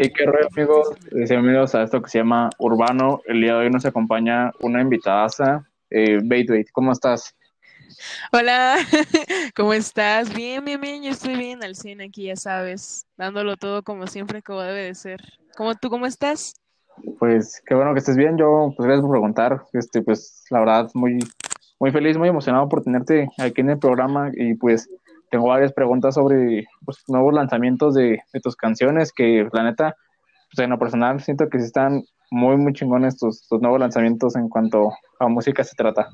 Hey, qué rollo, amigos. Bienvenidos a esto que se llama Urbano. El día de hoy nos acompaña una invitada, eh, Bait Bait. ¿Cómo estás? Hola, ¿cómo estás? Bien, bien, bien. Yo estoy bien al cine aquí, ya sabes, dándolo todo como siempre, como debe de ser. ¿Cómo tú, cómo estás? Pues qué bueno que estés bien. Yo, pues gracias por preguntar. Este, pues la verdad, muy, muy feliz, muy emocionado por tenerte aquí en el programa y pues tengo varias preguntas sobre pues, nuevos lanzamientos de, de, tus canciones que la neta, pues, en lo personal siento que sí están muy, muy chingones tus, tus nuevos lanzamientos en cuanto a música se trata.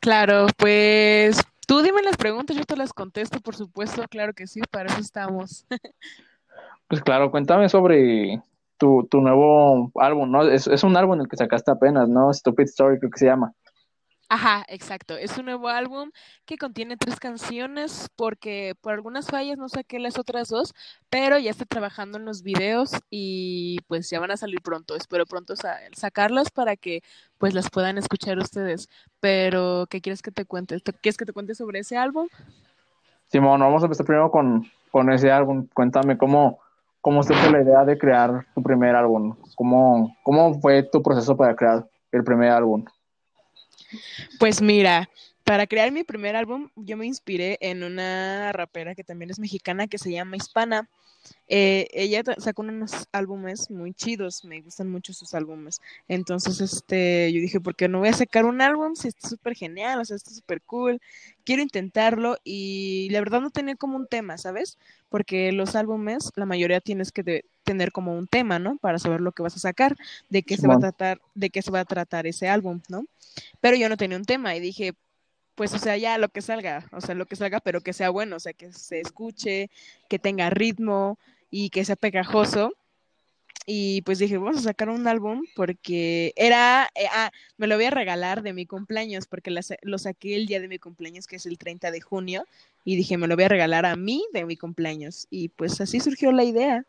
Claro, pues tú dime las preguntas, yo te las contesto, por supuesto, claro que sí, para eso estamos. pues claro, cuéntame sobre tu, tu nuevo álbum, ¿no? Es, es un álbum en el que sacaste apenas, ¿no? Stupid Story creo que se llama. Ajá, exacto. Es un nuevo álbum que contiene tres canciones porque por algunas fallas no saqué las otras dos, pero ya estoy trabajando en los videos y pues ya van a salir pronto. Espero pronto sa sacarlos para que pues las puedan escuchar ustedes. Pero, ¿qué quieres que te cuente? ¿Quieres que te cuente sobre ese álbum? Simón, vamos a empezar primero con, con ese álbum. Cuéntame cómo, cómo surgió la idea de crear tu primer álbum. ¿Cómo, ¿Cómo fue tu proceso para crear el primer álbum? Pues mira, para crear mi primer álbum yo me inspiré en una rapera que también es mexicana que se llama Hispana. Eh, ella sacó unos álbumes muy chidos, me gustan mucho sus álbumes. Entonces, este, yo dije, ¿por qué no voy a sacar un álbum? Si está súper genial, o sea, está súper cool. Quiero intentarlo y la verdad no tenía como un tema, ¿sabes? Porque los álbumes, la mayoría tienes que de, tener como un tema, ¿no? Para saber lo que vas a sacar, de qué se va a tratar, de qué se va a tratar ese álbum, ¿no? Pero yo no tenía un tema y dije, pues, o sea, ya lo que salga, o sea, lo que salga, pero que sea bueno, o sea, que se escuche, que tenga ritmo y que sea pegajoso. Y pues dije, vamos a sacar un álbum porque era, eh, ah, me lo voy a regalar de mi cumpleaños, porque la, lo saqué el día de mi cumpleaños, que es el 30 de junio, y dije, me lo voy a regalar a mí de mi cumpleaños. Y pues así surgió la idea.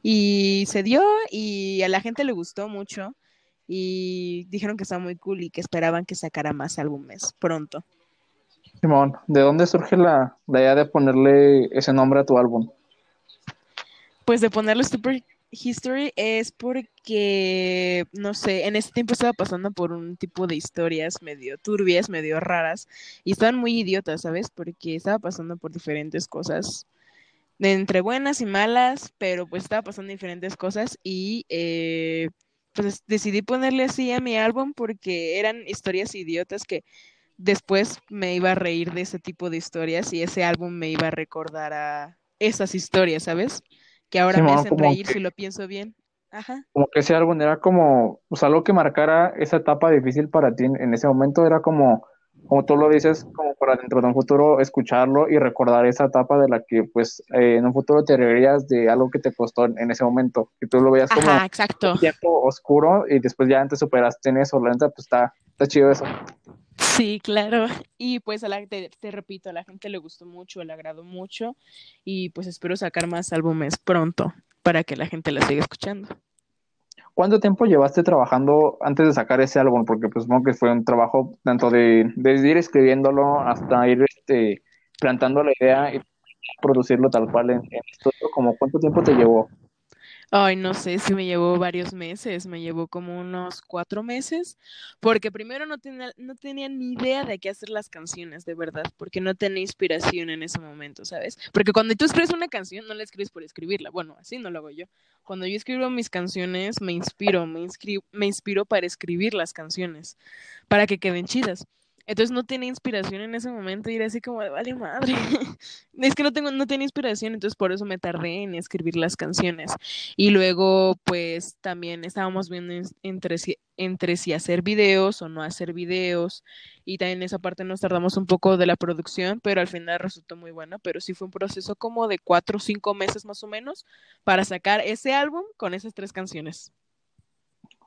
Y se dio y a la gente le gustó mucho y dijeron que estaba muy cool y que esperaban que sacara más álbumes pronto. Simón, ¿de dónde surge la, la, idea de ponerle ese nombre a tu álbum? Pues de ponerle Super History es porque, no sé, en ese tiempo estaba pasando por un tipo de historias medio turbias, medio raras, y estaban muy idiotas, ¿sabes? Porque estaba pasando por diferentes cosas, entre buenas y malas, pero pues estaba pasando diferentes cosas y eh, pues decidí ponerle así a mi álbum porque eran historias idiotas que después me iba a reír de ese tipo de historias y ese álbum me iba a recordar a esas historias, ¿sabes? Que ahora sí, me hacen reír que, si lo pienso bien. Ajá. Como que ese álbum era como, o sea, algo que marcara esa etapa difícil para ti en ese momento era como, como tú lo dices, como para dentro de un futuro escucharlo y recordar esa etapa de la que pues eh, en un futuro te reirías de algo que te costó en, en, ese momento, que tú lo veías como Ajá, exacto. un tiempo oscuro y después ya antes superaste en eso, la neta pues está, está chido eso. Sí, claro. Y pues a la, te, te, repito, a la gente le gustó mucho, le agradó mucho y pues espero sacar más álbumes pronto para que la gente la siga escuchando. ¿Cuánto tiempo llevaste trabajando antes de sacar ese álbum? Porque pues supongo que fue un trabajo tanto de, de ir escribiéndolo hasta ir este, plantando la idea y producirlo tal cual en, en estudio. Como ¿Cuánto tiempo te llevó? Ay, no sé si me llevó varios meses, me llevó como unos cuatro meses, porque primero no tenía, no tenía ni idea de qué hacer las canciones, de verdad, porque no tenía inspiración en ese momento, ¿sabes? Porque cuando tú escribes una canción, no la escribes por escribirla, bueno, así no lo hago yo. Cuando yo escribo mis canciones, me inspiro, me, me inspiro para escribir las canciones, para que queden chidas. Entonces no tenía inspiración en ese momento y era así como vale madre. es que no tengo, no tenía inspiración, entonces por eso me tardé en escribir las canciones. Y luego, pues, también estábamos viendo entre si, entre si hacer videos o no hacer videos. Y también esa parte nos tardamos un poco de la producción, pero al final resultó muy bueno. Pero sí fue un proceso como de cuatro o cinco meses más o menos para sacar ese álbum con esas tres canciones.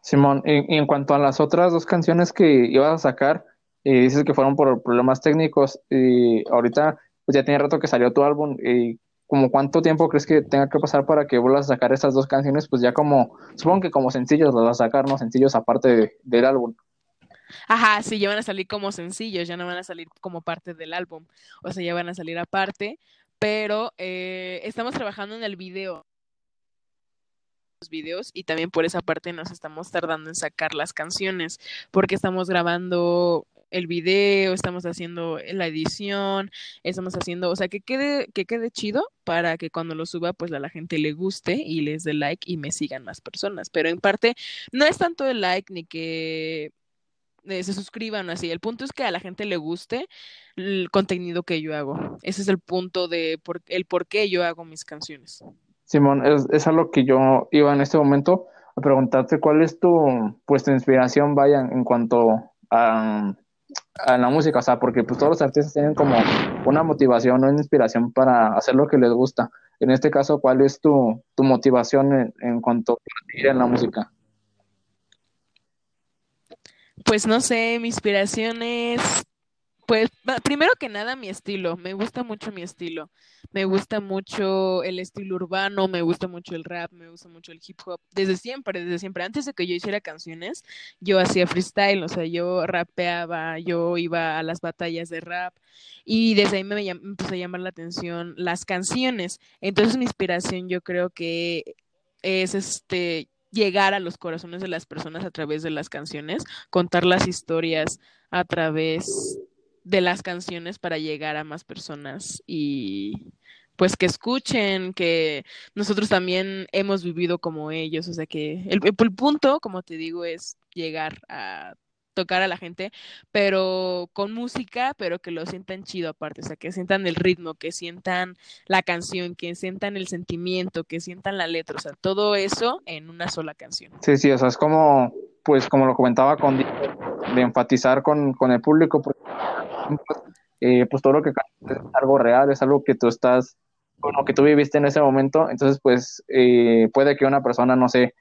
Simón, y, y en cuanto a las otras dos canciones que ibas a sacar, y dices que fueron por problemas técnicos y ahorita pues ya tiene rato que salió tu álbum y como cuánto tiempo crees que tenga que pasar para que vuelvas a sacar esas dos canciones pues ya como supongo que como sencillos las vas a sacar no sencillos aparte de, del álbum. Ajá, sí, ya van a salir como sencillos, ya no van a salir como parte del álbum, o sea, ya van a salir aparte, pero eh, estamos trabajando en el video. Videos y también por esa parte nos estamos tardando en sacar las canciones porque estamos grabando el video, estamos haciendo la edición, estamos haciendo, o sea, que quede, que quede chido para que cuando lo suba, pues a la gente le guste y les dé like y me sigan más personas. Pero en parte, no es tanto el like ni que eh, se suscriban así. El punto es que a la gente le guste el contenido que yo hago. Ese es el punto de por, el por qué yo hago mis canciones. Simón, es, es algo que yo iba en este momento a preguntarte cuál es tu, pues, tu inspiración, vaya, en cuanto a, a la música, o sea, porque pues todos los artistas tienen como una motivación una inspiración para hacer lo que les gusta. En este caso, ¿cuál es tu, tu motivación en, en cuanto a en la música? Pues no sé, mi inspiración es pues primero que nada mi estilo, me gusta mucho mi estilo, me gusta mucho el estilo urbano, me gusta mucho el rap, me gusta mucho el hip hop, desde siempre, desde siempre, antes de que yo hiciera canciones, yo hacía freestyle, o sea, yo rapeaba, yo iba a las batallas de rap y desde ahí me, me empezó a llamar la atención las canciones, entonces mi inspiración yo creo que es este llegar a los corazones de las personas a través de las canciones, contar las historias a través de las canciones para llegar a más personas y pues que escuchen, que nosotros también hemos vivido como ellos, o sea que el, el, punto, como te digo, es llegar a tocar a la gente, pero con música, pero que lo sientan chido aparte, o sea, que sientan el ritmo, que sientan la canción, que sientan el sentimiento, que sientan la letra, o sea, todo eso en una sola canción. Sí, sí, o sea, es como, pues como lo comentaba con de enfatizar con, con el público, porque eh, pues todo lo que es algo real, es algo que tú estás, bueno, que tú viviste en ese momento, entonces pues eh, puede que una persona, no sé,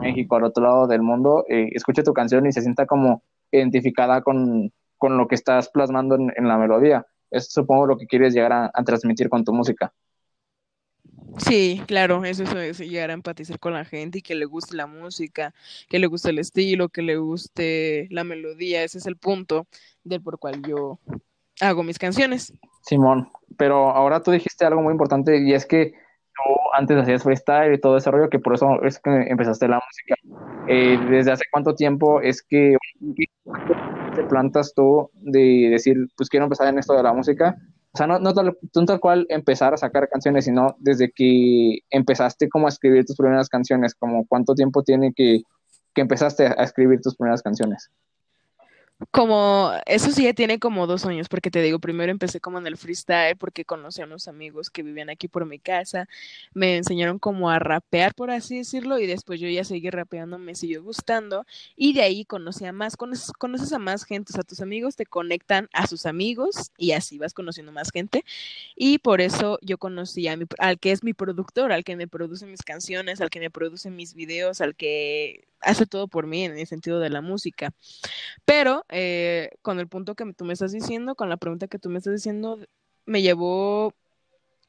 México, al otro lado del mundo, eh, escuche tu canción y se sienta como identificada con, con lo que estás plasmando en, en, la melodía. Es supongo lo que quieres llegar a, a transmitir con tu música. Sí, claro, eso es llegar a empatizar con la gente y que le guste la música, que le guste el estilo, que le guste la melodía, ese es el punto del por cual yo hago mis canciones. Simón, pero ahora tú dijiste algo muy importante y es que tú antes hacías freestyle y todo ese rollo, que por eso es que empezaste la música. Eh, ¿Desde hace cuánto tiempo es que te plantas tú de decir, pues quiero empezar en esto de la música? O sea, no, no, tal, no tal cual empezar a sacar canciones, sino desde que empezaste como a escribir tus primeras canciones, como cuánto tiempo tiene que, que empezaste a escribir tus primeras canciones. Como, eso sí ya tiene como dos años, porque te digo, primero empecé como en el freestyle, porque conocí a unos amigos que vivían aquí por mi casa, me enseñaron como a rapear, por así decirlo, y después yo ya seguí rapeando, me siguió gustando, y de ahí conocí a más, conoces, conoces a más gente, o sea, tus amigos te conectan a sus amigos, y así vas conociendo más gente, y por eso yo conocí a mi, al que es mi productor, al que me produce mis canciones, al que me produce mis videos, al que hace todo por mí en el sentido de la música. Pero eh, con el punto que tú me estás diciendo, con la pregunta que tú me estás diciendo, me llevó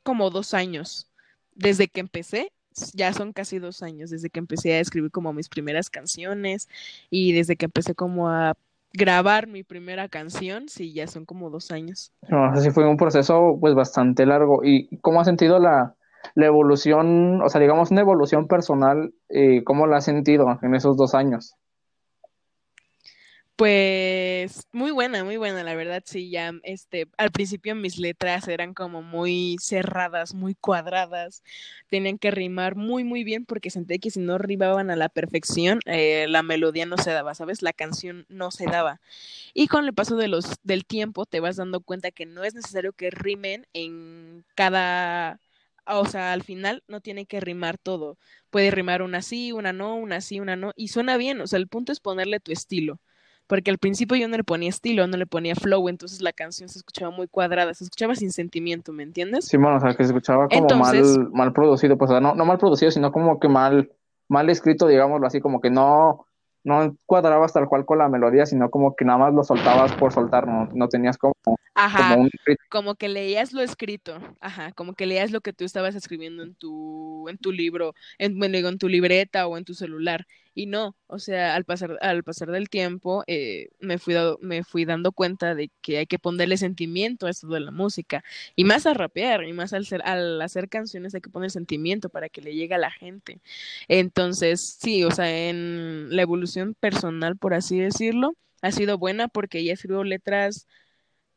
como dos años. Desde que empecé, ya son casi dos años, desde que empecé a escribir como mis primeras canciones y desde que empecé como a grabar mi primera canción, sí, ya son como dos años. No, así fue un proceso pues bastante largo. ¿Y cómo has sentido la, la evolución, o sea, digamos una evolución personal, eh, ¿cómo la has sentido en esos dos años? Pues muy buena, muy buena, la verdad, sí, ya, este, al principio mis letras eran como muy cerradas, muy cuadradas, tenían que rimar muy, muy bien porque sentí que si no rimaban a la perfección, eh, la melodía no se daba, ¿sabes? La canción no se daba. Y con el paso de los, del tiempo te vas dando cuenta que no es necesario que rimen en cada o sea, al final no tiene que rimar todo. Puede rimar una sí, una no, una sí, una no, y suena bien. O sea, el punto es ponerle tu estilo. Porque al principio yo no le ponía estilo, no le ponía flow, entonces la canción se escuchaba muy cuadrada, se escuchaba sin sentimiento, ¿me entiendes? Sí, bueno, o sea, que se escuchaba como mal, mal producido, pues, o sea, no, no mal producido, sino como que mal, mal escrito, digámoslo así, como que no, no cuadrabas tal cual con la melodía, sino como que nada más lo soltabas por soltar, no, no tenías como, ajá, como, un... como que leías lo escrito, ajá, como que leías lo que tú estabas escribiendo en tu, en tu libro, en, bueno, en tu libreta o en tu celular, Y no, o sea, al pasar, al pasar del tiempo eh, me, fui me fui dando cuenta de que hay que ponerle sentimiento a esto de la música. Y más a rapear, y más al, ser, al hacer canciones hay que poner sentimiento para que le llegue a la gente. Entonces, sí, o sea, en la evolución personal, por así decirlo, ha sido buena porque ella escribió letras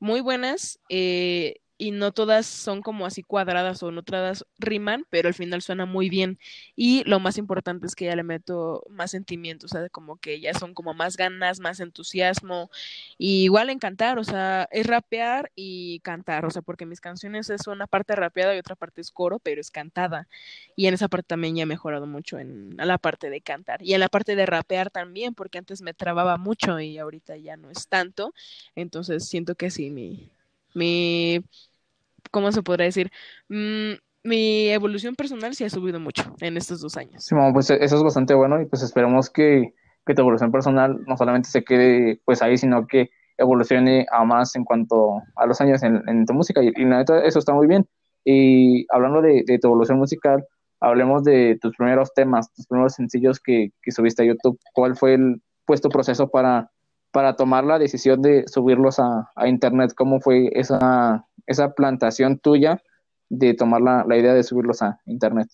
muy buenas. Eh, y no todas son como así cuadradas o no todas riman, pero al final suena muy bien. Y lo más importante es que ya le meto más sentimientos, o sea, como que ya son como más ganas, más entusiasmo. Y igual en cantar, o sea, es rapear y cantar, o sea, porque mis canciones es una parte rapeada y otra parte es coro, pero es cantada. Y en esa parte también ya he mejorado mucho en la parte de cantar. Y en la parte de rapear también, porque antes me trababa mucho y ahorita ya no es tanto. Entonces siento que sí, mi, mi ¿cómo se podrá decir? Mm, mi evolución personal sí ha subido mucho en estos dos años. Sí, pues eso es bastante bueno y pues esperemos que, que, tu evolución personal no solamente se quede pues ahí, sino que evolucione a más en cuanto a los años en, tu música y, la neta eso está muy bien. Y hablando de, tu evolución musical, hablemos de tus primeros temas, tus primeros sencillos que, que subiste a YouTube. ¿Cuál fue el puesto proceso para, para tomar la decisión de subirlos a, a internet? ¿Cómo fue esa esa plantación tuya de tomar la, idea de subirlos a internet?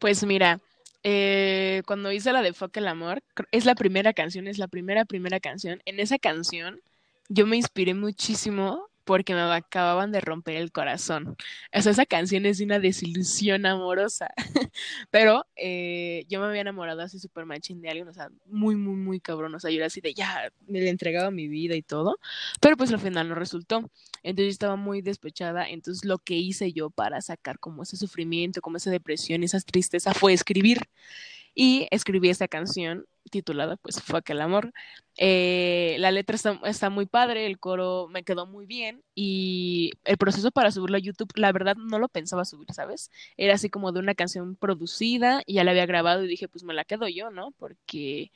Pues mira, eh, cuando hice la de Fuck el Amor, es la primera canción, es la primera, primera canción. En esa canción yo me inspiré muchísimo porque me acababan de romper el corazón. O sea, esa canción es una desilusión amorosa. Pero eh, yo me había enamorado así súper machín de alguien, o sea, muy, muy, muy cabrón. O sea, yo era así de ya, me le entregaba mi vida y todo. Pero pues al final no resultó. Entonces yo estaba muy despechada. Entonces lo que hice yo para sacar como ese sufrimiento, como esa depresión, esa tristeza, fue escribir y escribí esta canción titulada pues Fuck el amor. Eh, la letra está, está, muy padre, el coro me quedó muy bien y el proceso para subirlo a YouTube, la verdad no lo pensaba subir, ¿sabes? Era así como de una canción producida y ya la había grabado y dije pues me la quedo yo, ¿no? Porque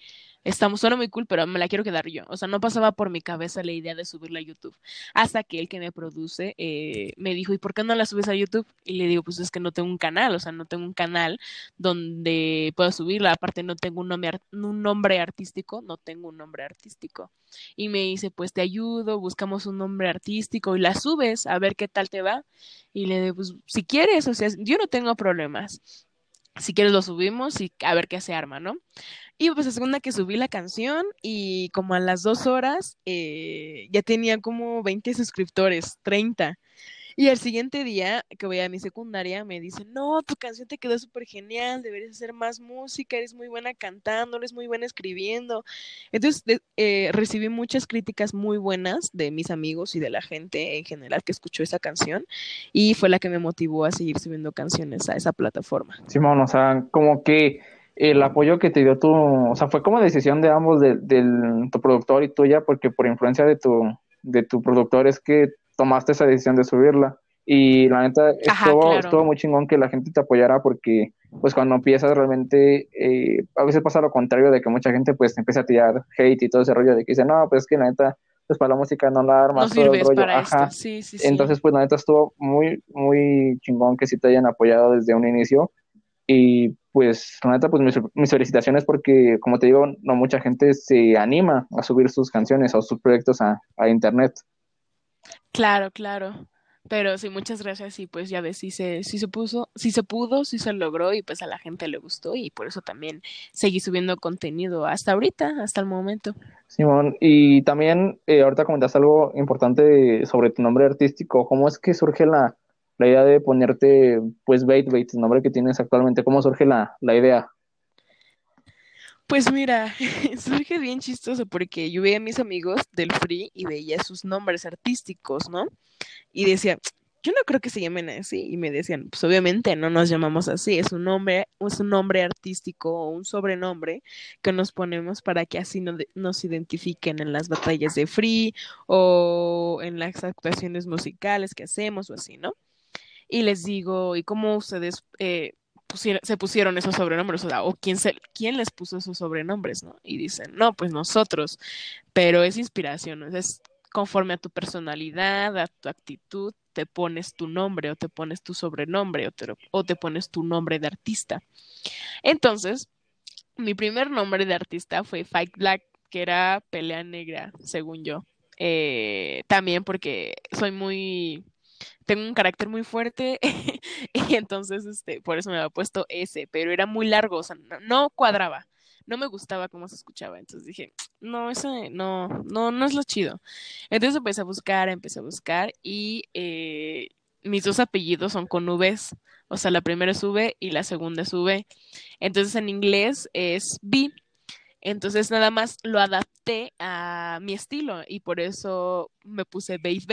estamos suena muy cool, pero me la quiero quedar yo. O sea, no pasaba por mi cabeza la idea de subirla a YouTube. Hasta que el que me produce eh, me dijo, ¿y por qué no la subes a YouTube? Y le digo, pues es que no tengo un canal, o sea, no tengo un canal donde pueda subirla. Aparte, no tengo un nombre, un nombre artístico, no tengo un nombre artístico. Y me dice, pues te ayudo, buscamos un nombre artístico y la subes a ver qué tal te va. Y le digo, pues si quieres, o sea, yo no tengo problemas. Si quieres lo subimos y a ver qué se arma, ¿no? Y pues la segunda que subí la canción y como a las dos horas eh, ya tenía como 20 suscriptores, 30. Y al siguiente día que voy a mi secundaria me dicen, no, tu canción te quedó súper genial, deberías hacer más música, eres muy buena cantando, eres muy buena escribiendo. Entonces eh, recibí muchas críticas muy buenas de mis amigos y de la gente en general que escuchó esa canción y fue la que me motivó a seguir subiendo canciones a esa plataforma. Simón, o sea, como que el apoyo que te dio tu, o sea, fue como decisión de ambos, de, tu productor y tuya, porque por influencia de tu, de tu productor es que tomaste esa decisión de subirla. Y la neta, estuvo, muy chingón que la gente te apoyara porque, pues, cuando empiezas realmente, eh, a veces pasa lo contrario de que mucha gente, pues, empieza a tirar hate y todo ese rollo de que dice, no, pues, es que la neta, pues, para la música no la armas, todo el rollo. Ajá. Sí, sí, Entonces, pues, la neta estuvo muy, muy chingón que sí te hayan apoyado desde un inicio. Y pues, la neta, pues mis, felicitaciones porque, como te digo, no mucha gente se anima a subir sus canciones o sus proyectos a, a internet. Claro, claro. Pero sí, muchas gracias y pues ya ves, sí se, se puso, sí se pudo, sí se logró y pues a la gente le gustó y por eso también seguí subiendo contenido hasta ahorita, hasta el momento. Simón, y también eh, ahorita comentaste algo importante sobre tu nombre artístico, ¿cómo es que surge la, la idea de ponerte, pues, Bait Bait, el nombre que tienes actualmente? ¿Cómo surge la, la idea? Pues mira, surge bien chistoso porque yo veía a mis amigos del Free y veía sus nombres artísticos, ¿no? Y decía, yo no creo que se llamen así. Y me decían, pues obviamente no nos llamamos así, es un nombre, es un nombre artístico o un sobrenombre que nos ponemos para que así no nos identifiquen en las batallas de Free o en las actuaciones musicales que hacemos o así, ¿no? y les digo, ¿y cómo ustedes eh, se pusieron esos sobrenombres? O, sea, ¿o quién, se, quién les puso esos sobrenombres? ¿no? Y dicen, no, pues nosotros, pero es inspiración, es conforme a tu personalidad, a tu actitud, te pones tu nombre o te pones tu sobrenombre o te, o te pones tu nombre de artista. Entonces, mi primer nombre de artista fue Fight Black, que era pelea negra, según yo. Eh, también porque soy muy, tengo un carácter muy fuerte y entonces, este, por eso me había puesto ese, pero era muy largo, o sea, no, cuadraba, no me gustaba cómo se escuchaba, entonces dije, no, ese no, no, no es lo chido. Entonces empecé a buscar, empecé a buscar y eh, mis dos apellidos son con Vs, o sea, la primera es V y la segunda es V. Entonces en inglés es B. Entonces nada más lo adapté a mi estilo y por eso me puse Base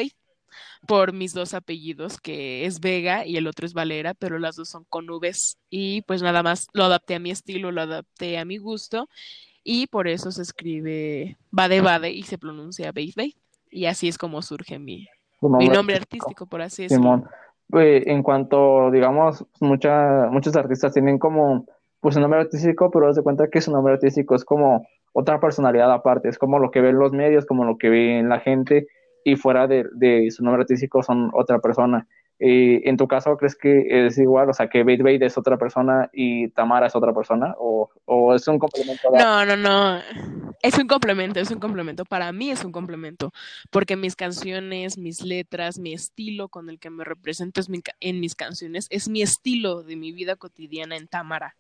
por mis dos apellidos, que es Vega y el otro es Valera, pero las dos son con Vs. Y pues nada más lo adapté a mi estilo, lo adapté a mi gusto y por eso se escribe Bade Bade y se pronuncia Base Base. Y así es como surge mi, mi nombre artístico, por así decirlo. Pues, en cuanto, digamos, mucha, muchos artistas tienen como, pues un nombre artístico, pero das de cuenta que su nombre artístico es como otra personalidad aparte, es como lo que ven los medios, como lo que ven la gente, y fuera de, de su nombre artístico son otra persona. Eh, ¿En tu caso crees que es igual? O sea, que Bait Bait es otra persona y Tamara es otra persona? ¿O, o es un complemento? No, no, no. Es un complemento, es un complemento. Para mí es un complemento. Porque mis canciones, mis letras, mi estilo con el que me represento es en mis canciones es mi estilo de mi vida cotidiana en Tamara.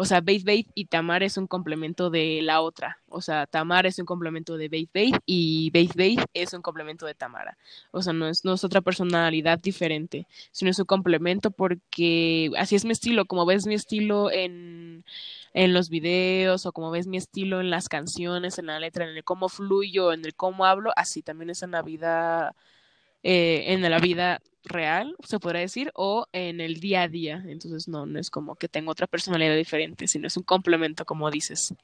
O sea, Bait Bait y Tamar es un complemento de la otra. O sea, Tamar es un complemento de Bait Bait y Bait Bait es un complemento de Tamara. O sea, no es, no es otra personalidad diferente, sino es un complemento porque así es mi estilo. Como ves mi estilo en, en los videos o como ves mi estilo en las canciones, en la letra, en el cómo fluyo, en el cómo hablo, así también es en la vida, eh, en la vida real, se podría decir, o en el día a día. Entonces no, no es como que tengo otra personalidad diferente, sino es un complemento, como dices.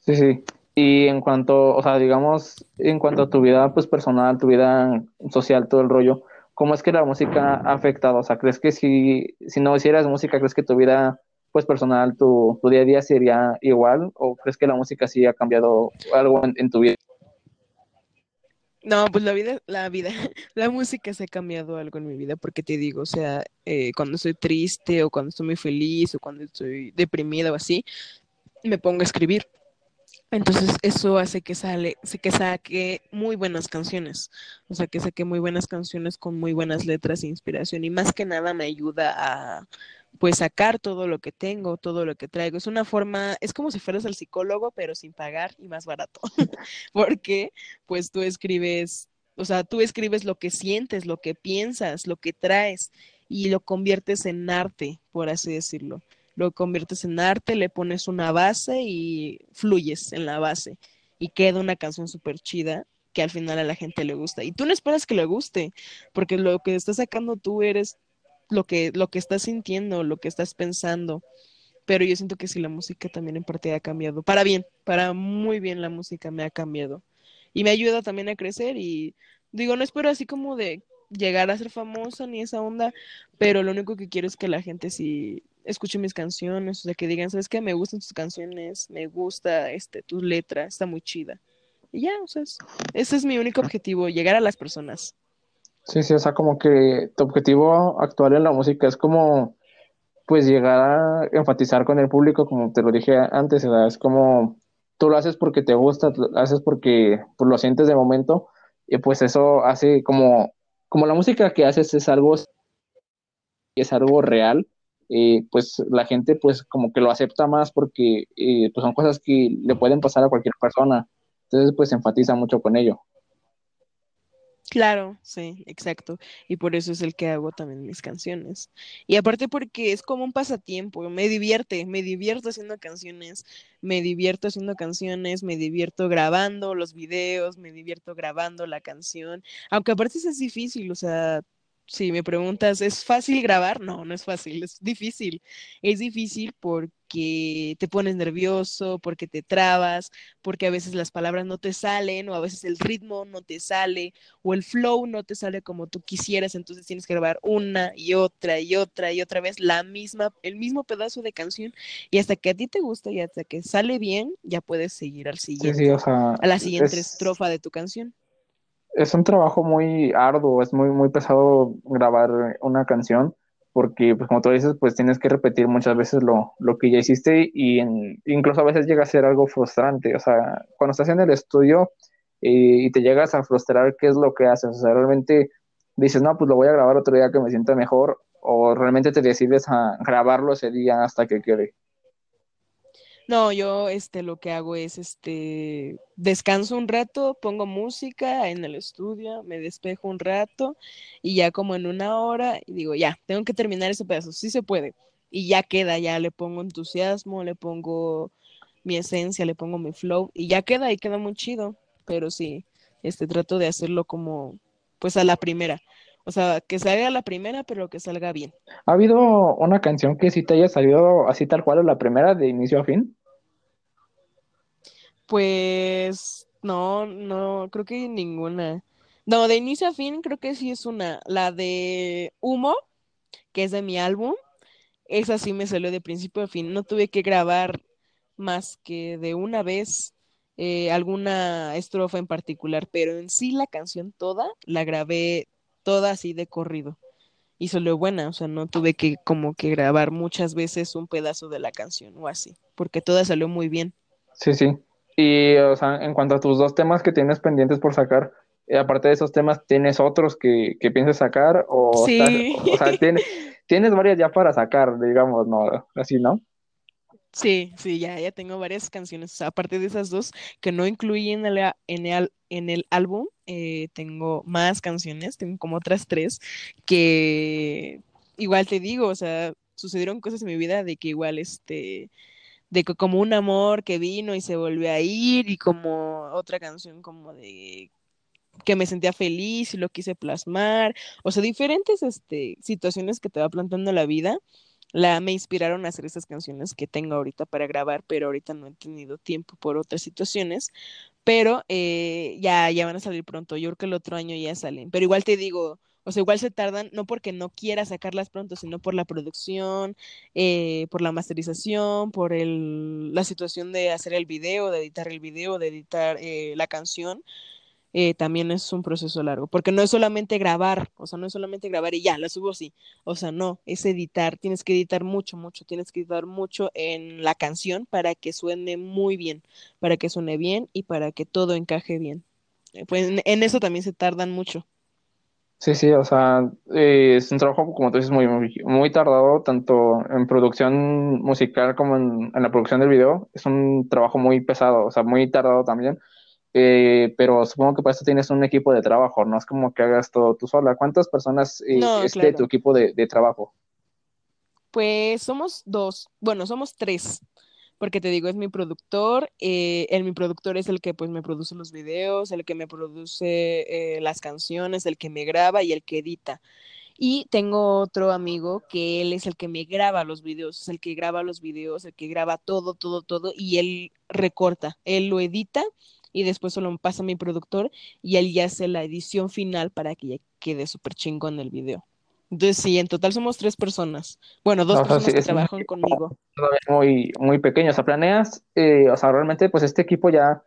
Sí, sí. Y en cuanto, o sea, digamos, en cuanto a tu vida pues personal, tu vida social, todo el rollo, ¿cómo es que la música ha afectado? O sea, ¿crees que si, si no hicieras música, crees que tu vida pues personal, tu, tu día a día sería igual? ¿O crees que la música sí ha cambiado algo en tu vida? No, pues la vida, la vida, la música se ha cambiado algo en mi vida, porque te digo, o sea, eh, cuando estoy triste o cuando estoy muy feliz o cuando estoy deprimida o así, me pongo a escribir. Entonces eso hace que sale, que saque muy buenas canciones, o sea, que saque muy buenas canciones con muy buenas letras e inspiración y más que nada me ayuda a pues sacar todo lo que tengo, todo lo que traigo. Es una forma, es como si fueras al psicólogo, pero sin pagar y más barato. Porque pues tú escribes, o sea, tú escribes lo que sientes, lo que piensas, lo que traes y lo conviertes en arte, por así decirlo. Lo conviertes en arte, le pones una base y fluyes en la base y queda una canción súper chida que al final a la gente le gusta. Y tú no esperas que le guste, porque lo que estás sacando tú eres lo que, lo que estás sintiendo, lo que estás pensando. Pero yo siento que sí, la música también en parte ha cambiado. Para bien, para muy bien la música me ha cambiado. Y me ayuda también a crecer y digo, no espero así como de llegar a ser famosa ni esa onda, pero lo único que quiero es que la gente sí escuche mis canciones, o sea, que digan, ¿sabes qué? Me gustan tus canciones, me gusta este, tu letra, está muy chida. Y ya, o sea, ese es mi único objetivo, llegar a las personas. Sí, sí, o sea, como que tu objetivo actual en la música es como, pues, llegar a enfatizar con el público, como te lo dije antes, o sea, es como, tú lo haces porque te gusta, lo haces porque pues, lo sientes de momento, y pues eso hace como, como la música que haces es algo, es algo real, eh, pues la gente pues como que lo acepta más porque eh, pues son cosas que le pueden pasar a cualquier persona, entonces pues enfatiza mucho con ello. Claro, sí, exacto. Y por eso es el que hago también mis canciones. Y aparte porque es como un pasatiempo, me divierte, me divierto haciendo canciones, me divierto haciendo canciones, me divierto grabando los videos, me divierto grabando la canción, aunque aparte es difícil, o sea, si me preguntas, ¿es fácil grabar? No, no es fácil, es difícil. Es difícil porque te pones nervioso, porque te trabas, porque a veces las palabras no te salen o a veces el ritmo no te sale o el flow no te sale como tú quisieras, entonces tienes que grabar una y otra y otra y otra vez la misma, el mismo pedazo de canción y hasta que a ti te gusta y hasta que sale bien, ya puedes seguir al siguiente, a la siguiente estrofa de tu canción es un trabajo muy arduo, es muy, muy pesado grabar una canción, porque pues como tú dices, pues tienes que repetir muchas veces lo, lo que ya hiciste y incluso a veces llega a ser algo frustrante, o sea, cuando estás en el estudio eh, y te llegas a frustrar, ¿qué es lo que haces? O sea, realmente dices, no, pues lo voy a grabar otro día que me sienta mejor o realmente te decides a grabarlo ese día hasta que quede. No, yo este lo que hago es este descanso un rato, pongo música en el estudio, me despejo un rato y ya como en una hora digo, ya, tengo que terminar ese pedazo, sí se puede. Y ya queda, ya le pongo entusiasmo, le pongo mi esencia, le pongo mi flow y ya queda y queda muy chido, pero sí, este trato de hacerlo como pues a la primera. O sea, que salga la primera, pero que salga bien. ¿Ha habido una canción que sí te haya salido así tal cual a la primera, de inicio a fin? Pues no, no, creo que ninguna. No, de inicio a fin creo que sí es una. La de Humo, que es de mi álbum, esa sí me salió de principio a fin. No tuve que grabar más que de una vez eh, alguna estrofa en particular, pero en sí la canción toda la grabé toda así de corrido. Y salió buena, o sea, no tuve que como que grabar muchas veces un pedazo de la canción o así, porque toda salió muy bien. Sí, sí. Y, o sea, en cuanto a tus dos temas que tienes pendientes por sacar, eh, aparte de esos temas, ¿tienes otros que, que pienses sacar? O, sí. o sea, ¿tienes, tienes varias ya para sacar, digamos, ¿no? Así, ¿no? Sí, sí, ya, ya tengo varias canciones. aparte de esas dos que no incluí en el, en el, en el álbum, eh, tengo más canciones, tengo como otras tres que igual te digo, o sea, sucedieron cosas en mi vida de que igual este de que como un amor que vino y se volvió a ir y como otra canción como de que me sentía feliz y lo quise plasmar, o sea, diferentes este, situaciones que te va planteando la vida, la, me inspiraron a hacer estas canciones que tengo ahorita para grabar, pero ahorita no he tenido tiempo por otras situaciones, pero eh, ya, ya van a salir pronto, yo creo que el otro año ya salen, pero igual te digo, o sea, igual se tardan, no porque no quiera sacarlas pronto, sino por la producción, eh, por la masterización, por el, la situación de hacer el video, de editar el video, de editar eh, la canción. Eh, también es un proceso largo, porque no es solamente grabar, o sea, no es solamente grabar y ya, la subo sí, o sea, no, es editar, tienes que editar mucho, mucho, tienes que editar mucho en la canción para que suene muy bien, para que suene bien y para que todo encaje bien. Pues en eso también se tardan mucho. Sí, sí, o sea, eh, es un trabajo, como tú dices, muy, muy, tardado, tanto en producción musical como en, la producción del video. Es un trabajo muy pesado, o sea, muy tardado también. Eh, pero supongo que para eso tienes un equipo de trabajo, no es como que hagas todo tú sola. ¿Cuántas personas eh, es de tu equipo de, de trabajo? Pues somos dos, bueno, somos tres porque te digo, es mi productor, eh, mi productor es el que pues me produce los videos, el que me produce eh, las canciones, el que me graba y el que edita. Y tengo otro amigo que él es el que me graba los videos, es el que graba los videos, el que graba todo, todo, todo, y él recorta, él lo edita y después se lo pasa a mi productor y él ya hace la edición final para que ya quede súper chingón el video. Entonces, sí, en total somos tres personas. Bueno, dos personas que trabajan conmigo. Muy, muy pequeño. O sea, planeas, eh, o sea, realmente, pues este equipo ya,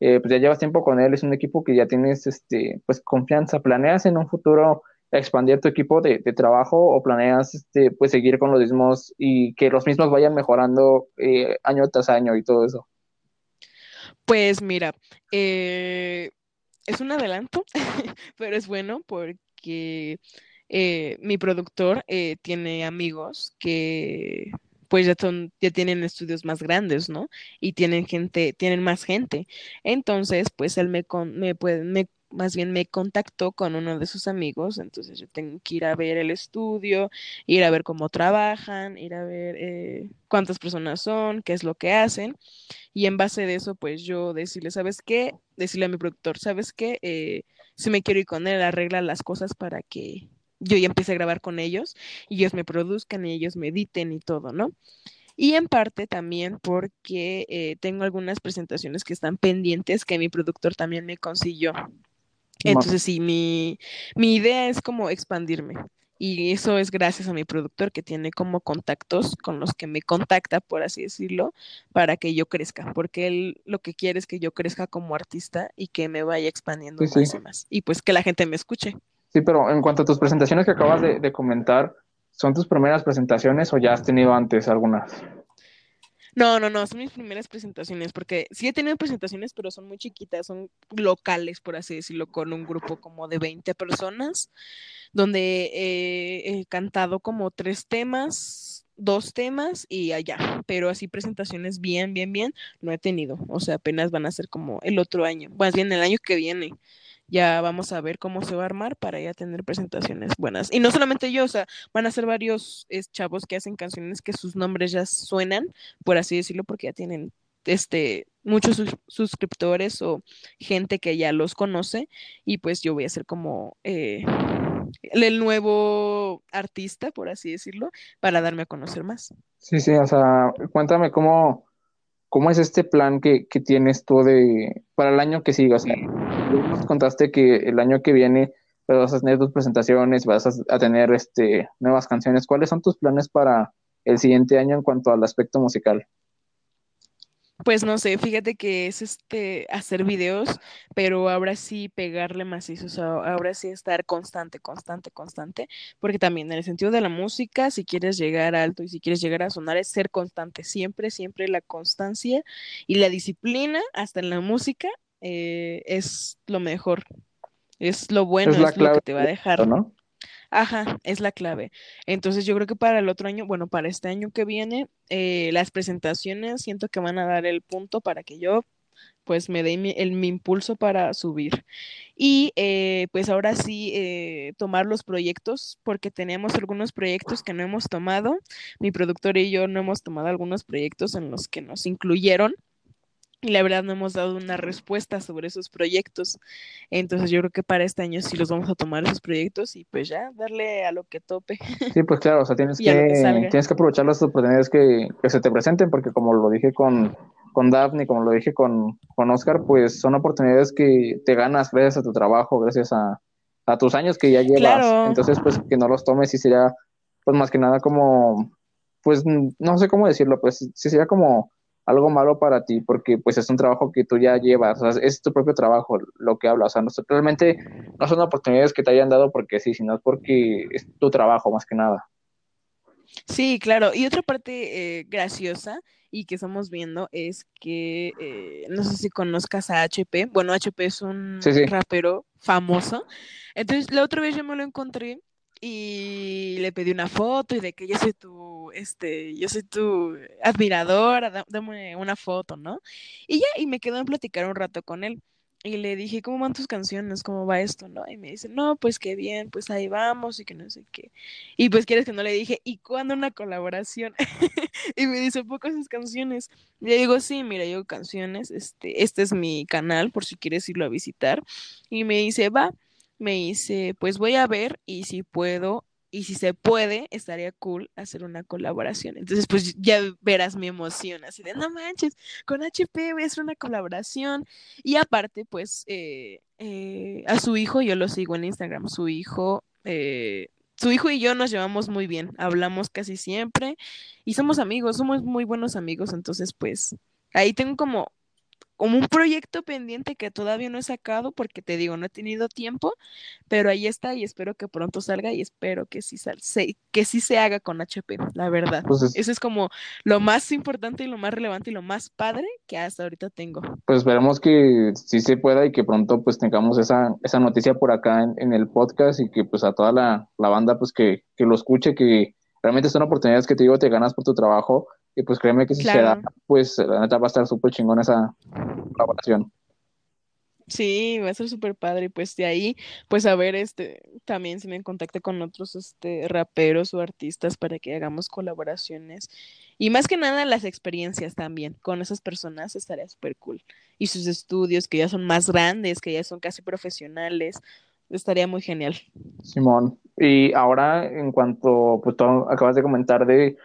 eh, pues ya llevas tiempo con él, es un equipo que ya tienes, este, pues confianza. ¿Planeas en un futuro expandir tu equipo de, trabajo o planeas, este, pues seguir con los mismos y que los mismos vayan mejorando eh, año tras año y todo eso? Pues mira, es un adelanto, pero es bueno porque eh, mi productor eh, tiene amigos que pues ya, son, ya tienen estudios más grandes, ¿no? Y tienen gente, tienen más gente. Entonces, pues él me, con, me, puede, me más bien me contactó con uno de sus amigos, entonces yo tengo que ir a ver el estudio, ir a ver cómo trabajan, ir a ver eh, cuántas personas son, qué es lo que hacen, y en base de eso, pues yo decirle, ¿sabes qué? Decirle a mi productor, ¿sabes qué? si me quiero ir con él, arregla las cosas para que yo ya empecé a grabar con ellos y ellos me produzcan y ellos me editen y todo, ¿no? Y en parte también porque eh, tengo algunas presentaciones que están pendientes que mi productor también me consiguió. Entonces, sí, mi, mi idea es como expandirme. Y eso es gracias a mi productor que tiene como contactos con los que me contacta, por así decirlo, para que yo crezca, porque él lo que quiere es que yo crezca como artista y que me vaya expandiendo más y más. Y pues que la gente me escuche. Sí, pero en cuanto a tus presentaciones que acabas de, comentar, ¿son tus primeras presentaciones o ya has tenido antes algunas? No, no, no, son mis primeras presentaciones, porque sí he tenido presentaciones, pero son muy chiquitas, son locales, por así decirlo, con un grupo como de 20 personas, donde he cantado como tres temas, dos temas y allá, pero así presentaciones bien, bien, bien, no he tenido, o sea, apenas van a ser como el otro año, más bien el año que viene ya vamos a ver cómo se va a armar para ya tener presentaciones buenas. Y no solamente yo, o sea, van a ser varios chavos que hacen canciones que sus nombres ya suenan, por así decirlo, porque ya tienen este muchos suscriptores o gente que ya los conoce y pues yo voy a ser como eh, el nuevo artista, por así decirlo, para darme a conocer más. Sí, sí, o sea, cuéntame cómo, cómo es este plan que, que tienes tú de para el año que sigue, o sea, nos contaste que el año que viene pues, vas a tener tus presentaciones, vas a, tener este, nuevas canciones. ¿Cuáles son tus planes para el siguiente año en cuanto al aspecto musical? Pues no sé, fíjate que es este hacer videos, pero ahora sí pegarle macizo, o sea, ahora sí estar constante, constante, constante, porque también en el sentido de la música, si quieres llegar alto y si quieres llegar a sonar, es ser constante, siempre, siempre la constancia y la disciplina, hasta en la música, eh, es lo mejor, es lo bueno, es, lo que te va a dejar. ¿no? Ajá, es la clave. Entonces yo creo que para el otro año, bueno, para este año que viene, eh, las presentaciones siento que van a dar el punto para que yo pues me dé mi, el, mi impulso para subir. Y eh, pues ahora sí, tomar los proyectos, porque tenemos algunos proyectos que no hemos tomado. Mi productor y yo no hemos tomado algunos proyectos en los que nos incluyeron y la verdad no hemos dado una respuesta sobre esos proyectos. Entonces yo creo que para este año sí los vamos a tomar esos proyectos y pues ya darle a lo que tope. Sí, pues claro, o sea, tienes, que, tienes que aprovechar las oportunidades que, que, se te presenten porque como lo dije con, con Daphne, como lo dije con, con Oscar, pues son oportunidades que te ganas gracias a tu trabajo, gracias a, a tus años que ya llevas. Entonces, pues que no los tomes y sería, pues más que nada como, pues no sé cómo decirlo, pues sí sería como algo malo para ti, porque pues es un trabajo que tú ya llevas, es tu propio trabajo lo que hablas, o sea, no, realmente no son oportunidades que te hayan dado porque sí, sino porque es tu trabajo más que nada. Sí, claro, y otra parte eh, graciosa y que estamos viendo es que, eh, no sé si conozcas a HP, bueno, HP es un rapero famoso, entonces la otra vez yo me lo encontré y le pedí una foto y de que yo soy tu, este, yo soy tu admiradora, dame una foto, ¿no? Y ya, y me quedo en platicar un rato con él. Y le dije, ¿cómo van tus canciones? ¿Cómo va esto? ¿No? Y me dice, no, pues qué bien, pues ahí vamos y que no sé qué. Y pues quieres que no le dije, ¿y cuándo una colaboración? y me dice, poco esas canciones. Y le digo, sí, mira, yo canciones, este, este es mi canal por si quieres irlo a visitar. Y me dice, va me dice, pues voy a ver y si puedo y si se puede, estaría cool hacer una colaboración. Entonces, pues ya verás mi emoción, así de, no manches, con HP voy a hacer una colaboración. Y aparte, pues, eh, eh, a su hijo, yo lo sigo en Instagram, su hijo, eh, su hijo y yo nos llevamos muy bien, hablamos casi siempre y somos amigos, somos muy buenos amigos, entonces, pues, ahí tengo como como un proyecto pendiente que todavía no he sacado porque te digo, no he tenido tiempo, pero ahí está y espero que pronto salga y espero que sí, sal que sí se haga con HP, la verdad. Pues Eso es como lo más importante y lo más relevante y lo más padre que hasta ahorita tengo. Pues esperemos que sí se pueda y que pronto pues tengamos esa, esa noticia por acá en, el podcast y que pues a toda la, la banda pues que, que lo escuche, que realmente son oportunidades que te digo, te ganas por tu trabajo y pues créeme que si se da, pues la neta va a estar súper chingón esa colaboración. Sí, va a ser súper padre. Y pues de ahí, pues a ver, este, también si me contacte con otros este, raperos o artistas para que hagamos colaboraciones. Y más que nada las experiencias también. Con esas personas estaría súper cool. Y sus estudios, que ya son más grandes, que ya son casi profesionales. Estaría muy genial. Simón. Y ahora, en cuanto, pues tú acabas de comentar de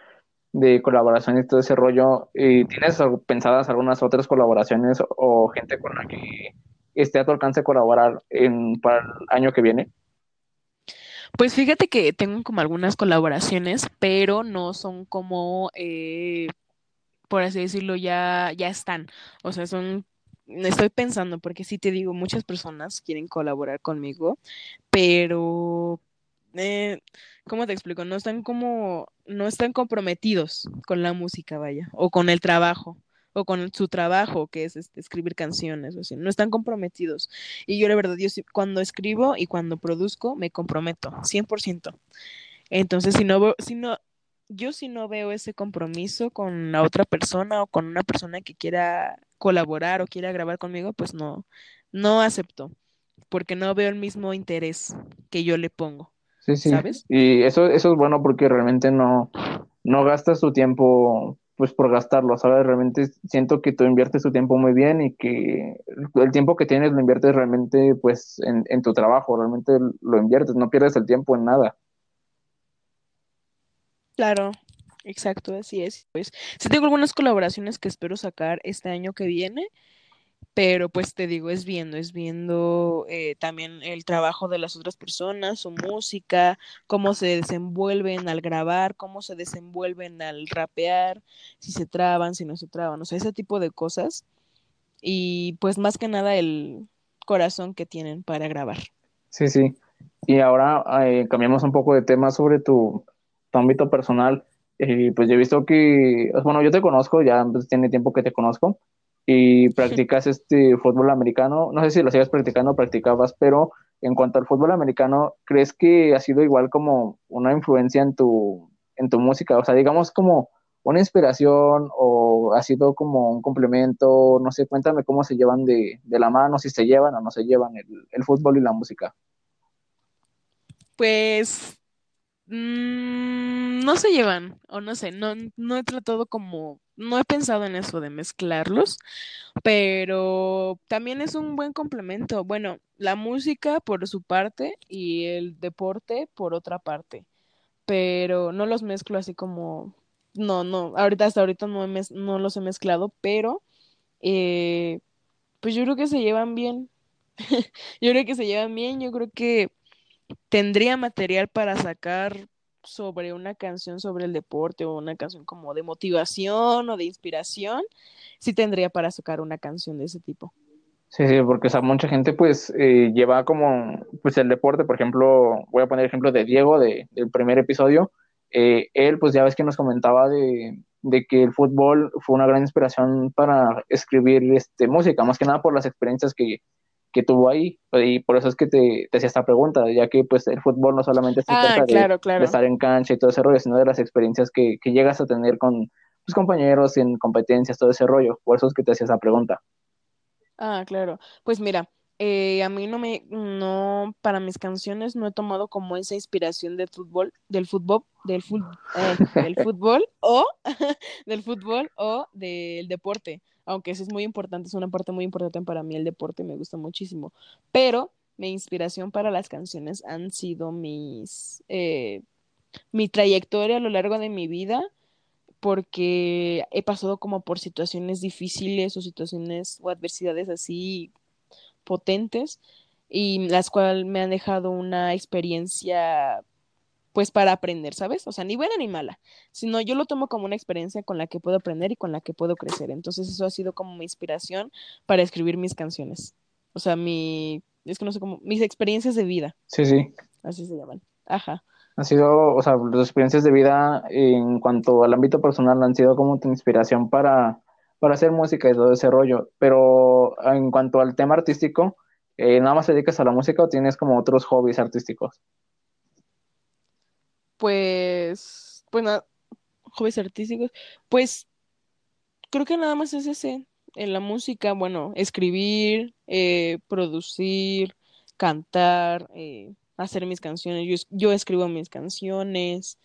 de colaboración y todo ese rollo. ¿Tienes pensadas algunas otras colaboraciones o gente con la que esté a tu alcance colaborar en, para el año que viene? Pues fíjate que tengo como algunas colaboraciones, pero no son como, eh, por así decirlo, ya, ya están. O sea, son, estoy pensando, porque sí te digo, muchas personas quieren colaborar conmigo, pero eh, ¿cómo te explico? No están como, no están comprometidos con la música, vaya, o con el trabajo, o con su trabajo, que es este, escribir canciones, o así, no están comprometidos. Y yo la verdad, yo cuando escribo y cuando produzco, me comprometo, 100%. Entonces, si no, si no, yo si no veo ese compromiso con la otra persona o con una persona que quiera colaborar o quiera grabar conmigo, pues no, no acepto, porque no veo el mismo interés que yo le pongo. Sí, sí. ¿Sabes? Y eso, eso es bueno porque realmente no, no gastas tu tiempo pues por gastarlo, ¿sabes? Realmente siento que tú inviertes tu tiempo muy bien y que el tiempo que tienes lo inviertes realmente pues en, en tu trabajo, realmente lo inviertes, no pierdes el tiempo en nada. Claro, exacto, así es. Pues sí tengo algunas colaboraciones que espero sacar este año que viene, pero pues te digo, es viendo, es viendo eh, también el trabajo de las otras personas, su música, cómo se desenvuelven al grabar, cómo se desenvuelven al rapear, si se traban, si no se traban, o sea, ese tipo de cosas. Y pues más que nada el corazón que tienen para grabar. Sí, sí. Y ahora eh, cambiamos un poco de tema sobre tu ámbito personal, eh, pues yo he visto que, bueno, yo te conozco, ya pues, tiene tiempo que te conozco, y practicas este fútbol americano, no sé si lo sigues practicando o practicabas, pero en cuanto al fútbol americano, ¿crees que ha sido igual como una influencia en tu, en tu música? O sea, digamos como una inspiración o ha sido como un complemento, no sé, cuéntame cómo se llevan de, de la mano, si se llevan o no se llevan el, el fútbol y la música. Pues Mm, no se llevan, o no sé, no, no he tratado como, no he pensado en eso de mezclarlos, pero también es un buen complemento. Bueno, la música por su parte y el deporte por otra parte, pero no los mezclo así como, no, no, ahorita hasta ahorita no, no los he mezclado, pero eh, pues yo creo que se llevan bien. yo creo que se llevan bien, yo creo que tendría material para sacar sobre una canción sobre el deporte o una canción como de motivación o de inspiración, sí tendría para sacar una canción de ese tipo. Sí, sí, porque o mucha gente pues eh, lleva como pues el deporte, por ejemplo, voy a poner el ejemplo de Diego de, del primer episodio, eh, él pues ya ves que nos comentaba de, de, que el fútbol fue una gran inspiración para escribir este, música, más que nada por las experiencias que, que tuvo ahí. Y por eso es que te, te hacía esta pregunta, ya que pues el fútbol no solamente se ah, trata de, estar en cancha y todo ese rollo, sino de las experiencias que, que llegas a tener con tus pues, compañeros en competencias, todo ese rollo. Por eso es que te hacía esa pregunta. Ah, claro. Pues mira, eh, a mí no me, no, para mis canciones no he tomado como esa inspiración del fútbol, del fútbol, del, fútbol, eh, del fútbol o del fútbol o del deporte aunque eso es muy importante, es una parte muy importante para mí el deporte, me gusta muchísimo, pero mi inspiración para las canciones han sido mis, eh, mi trayectoria a lo largo de mi vida, porque he pasado como por situaciones difíciles o situaciones o adversidades así potentes y las cuales me han dejado una experiencia pues para aprender, ¿sabes? O sea, ni buena ni mala, sino yo lo tomo como una experiencia con la que puedo aprender y con la que puedo crecer. Entonces eso ha sido como mi inspiración para escribir mis canciones. O sea, mi, es que no sé cómo, mis experiencias de vida. Sí, sí. Así se llaman. Ajá. Ha sido, o sea, las experiencias de vida en cuanto al ámbito personal han sido como tu inspiración para, para hacer música y todo ese rollo. Pero en cuanto al tema artístico, eh, ¿nada más te dedicas a la música o tienes como otros hobbies artísticos? Pues, bueno, hobbies artísticos, pues creo que nada más es ese, en la música, bueno, escribir, eh, producir, cantar, eh, hacer mis canciones, yo, yo escribo mis canciones,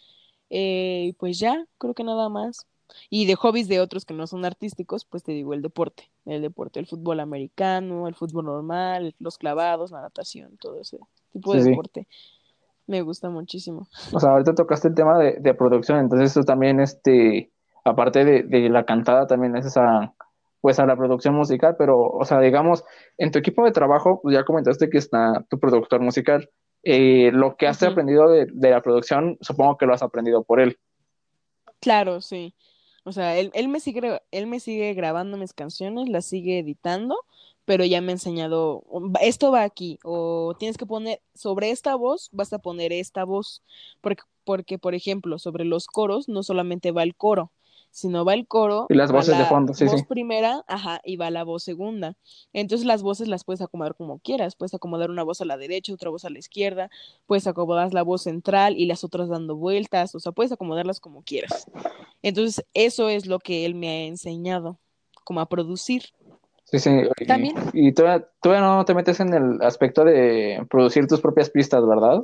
eh, pues ya, creo que nada más. Y de hobbies de otros que no son artísticos, pues te digo el deporte, el deporte, el fútbol americano, el fútbol normal, los clavados, la natación, todo ese tipo de deporte. Me gusta muchísimo. O sea, ahorita tocaste el tema de, producción, entonces eso también, este, aparte de, la cantada, también es esa, pues a la producción musical, pero, o sea, digamos, en tu equipo de trabajo, pues ya comentaste que está tu productor musical. Eh, lo que has aprendido de, la producción, supongo que lo has aprendido por él. Claro, sí. O sea, él, él, me sigue, él me sigue grabando mis canciones, las sigue editando, pero ya me ha enseñado, esto va aquí, o tienes que poner, sobre esta voz, vas a poner esta voz, porque, porque por ejemplo, sobre los coros no solamente va el coro, sino va el coro. Y las voces de fondo, sí, voz primera, ajá, y va la voz segunda. Entonces las voces las puedes acomodar como quieras. Puedes acomodar una voz a la derecha, otra voz a la izquierda. Puedes acomodar la voz central y las otras dando vueltas. O sea, puedes acomodarlas como quieras. Entonces, eso es lo que él me ha enseñado, como a producir. Sí, sí. ¿También? Y, todavía, todavía no te metes en el aspecto de producir tus propias pistas, ¿verdad?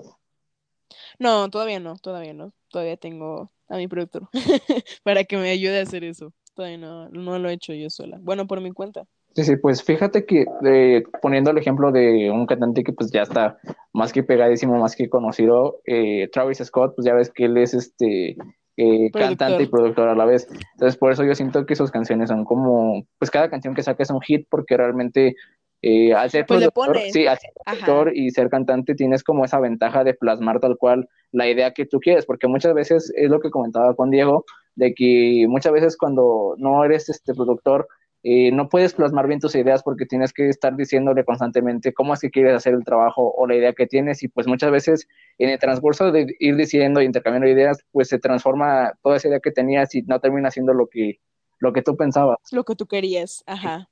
No, todavía no, todavía no. Todavía tengo a mi productor para que me ayude a hacer eso. Todavía no, no lo he hecho yo sola. Bueno, por mi cuenta. Sí, sí, pues fíjate que eh, poniendo el ejemplo de un cantante que pues ya está más que pegadísimo, más que conocido, eh, Travis Scott, pues ya ves que él es este eh, cantante y productor. a la vez. Entonces por eso yo siento que sus canciones son como, pues cada canción que saca es un hit porque realmente eh, al ser pues productor, sí, al ser productor y ser cantante tienes como esa ventaja de plasmar tal cual la idea que tú quieres, porque muchas veces es lo que comentaba con Diego, de que muchas veces cuando no eres este productor, eh, no puedes plasmar bien tus ideas porque tienes que estar diciéndole constantemente cómo es que quieres hacer el trabajo o la idea que tienes y pues muchas veces en el transcurso de ir diciendo y intercambiando ideas, pues se transforma toda esa idea que tenías y no termina siendo lo que lo que tú pensabas. Lo que tú querías, ajá.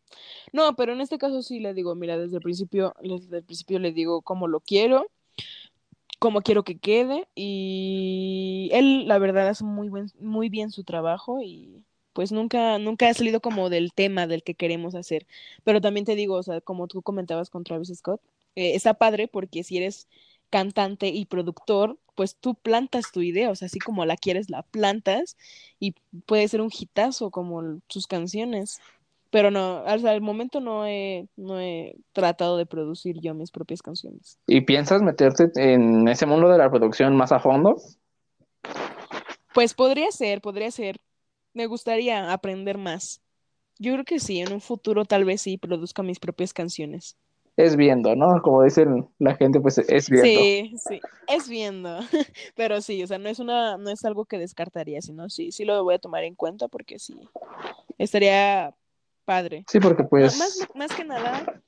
No, pero en este caso sí le digo, mira, desde el principio, desde el principio le digo cómo lo quiero, cómo quiero que quede y él la verdad hace muy buen, muy bien su trabajo y pues nunca, nunca ha salido como del tema del que queremos hacer. Pero también te digo, o sea, como tú comentabas con Travis Scott, eh, está padre porque si eres cantante y productor, pues tú plantas tu idea, o sea, así como la quieres, la plantas y puede ser un hitazo como sus canciones. Pero no, hasta el momento no he, no he tratado de producir yo mis propias canciones. ¿Y piensas meterte en ese mundo de la producción más a fondo? Pues podría ser, podría ser. Me gustaría aprender más. Yo creo que sí, en un futuro tal vez sí produzca mis propias canciones es viendo, ¿no? Como dicen la gente, pues es viendo. Sí, sí, es viendo. Pero sí, o sea, no es una, no es algo que descartaría, sino sí, sí lo voy a tomar en cuenta porque sí, estaría padre. Sí, porque pues. Más, más que nada,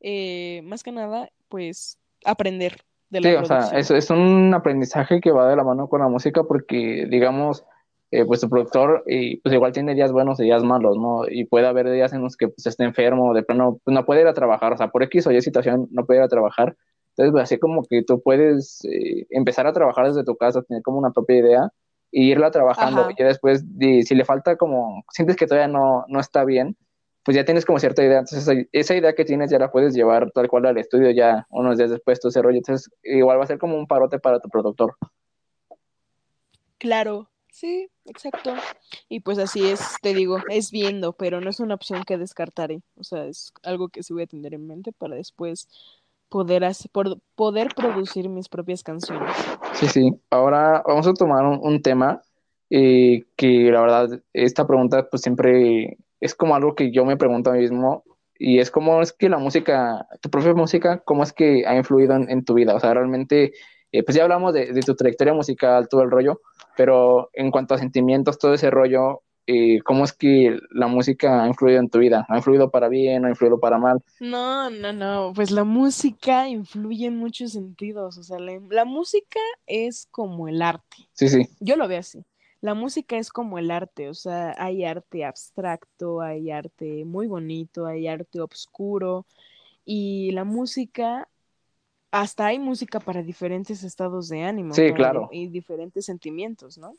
eh, más que nada, pues aprender de la Sí, o sea, es, es un aprendizaje que va de la mano con la música porque, digamos, eh, pues tu productor y pues igual tiene días buenos y días malos, ¿no? Y puede haber días en los que pues esté enfermo, de plano pues, no puede ir a trabajar, o sea, por X o Y situación no puede ir a trabajar. Entonces, pues, así como que tú puedes eh, empezar a trabajar desde tu casa, tener como una propia idea y irla trabajando. Y después, si le falta como, sientes que todavía no, no está bien, pues ya tienes como cierta idea. Entonces, esa idea que tienes ya la puedes llevar tal cual al estudio ya unos días después, todo ese rollo. Entonces, igual va a ser como un parote para tu productor. Claro, Sí, exacto. Y pues así es, te digo, es viendo, pero no es una opción que descartaré. O sea, es algo que sí voy a tener en mente para después poder, hacer, poder producir mis propias canciones. Sí, sí. Ahora vamos a tomar un, tema eh, que la verdad, esta pregunta pues siempre es como algo que yo me pregunto a mí mismo y es cómo es que la música, tu propia música, cómo es que ha influido en, tu vida. O sea, realmente, eh, pues ya hablamos de, de tu trayectoria musical, todo el rollo, pero en cuanto a sentimientos, todo ese rollo, eh, ¿cómo es que la música ha influido en tu vida? ¿Ha influido para bien o ha influido para mal? No, no, no, pues la música influye en muchos sentidos, o sea, la, música es como el arte. Sí, sí. Yo lo veo así. La música es como el arte, o sea, hay arte abstracto, hay arte muy bonito, hay arte oscuro y la música hasta hay música para diferentes estados de ánimo. Sí, claro. Y diferentes sentimientos, ¿no?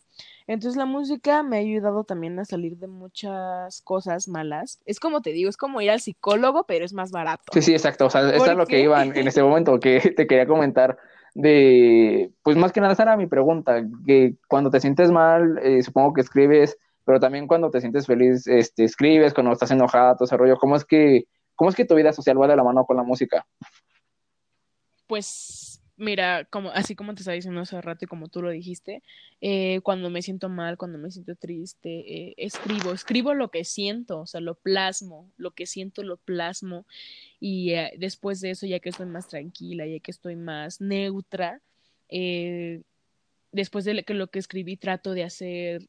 Entonces la música me ha ayudado también a salir de muchas cosas malas. Es como te digo, es como ir al psicólogo, pero es más barato. Sí, sí, exacto. O sea, eso es lo que iba en, este momento, que te quería comentar de, pues más que nada esa era mi pregunta, que cuando te sientes mal, eh, supongo que escribes, pero también cuando te sientes feliz, este, escribes, cuando estás enojado, todo ese rollo, ¿cómo es que, cómo es que tu vida social va de la mano con la música? Pues mira, como, así como te estaba diciendo hace rato y como tú lo dijiste, eh, cuando me siento mal, cuando me siento triste, eh, escribo, escribo lo que siento, o sea, lo plasmo, lo que siento lo plasmo y eh, después de eso, ya que estoy más tranquila, ya que estoy más neutra, después de lo que escribí trato de hacer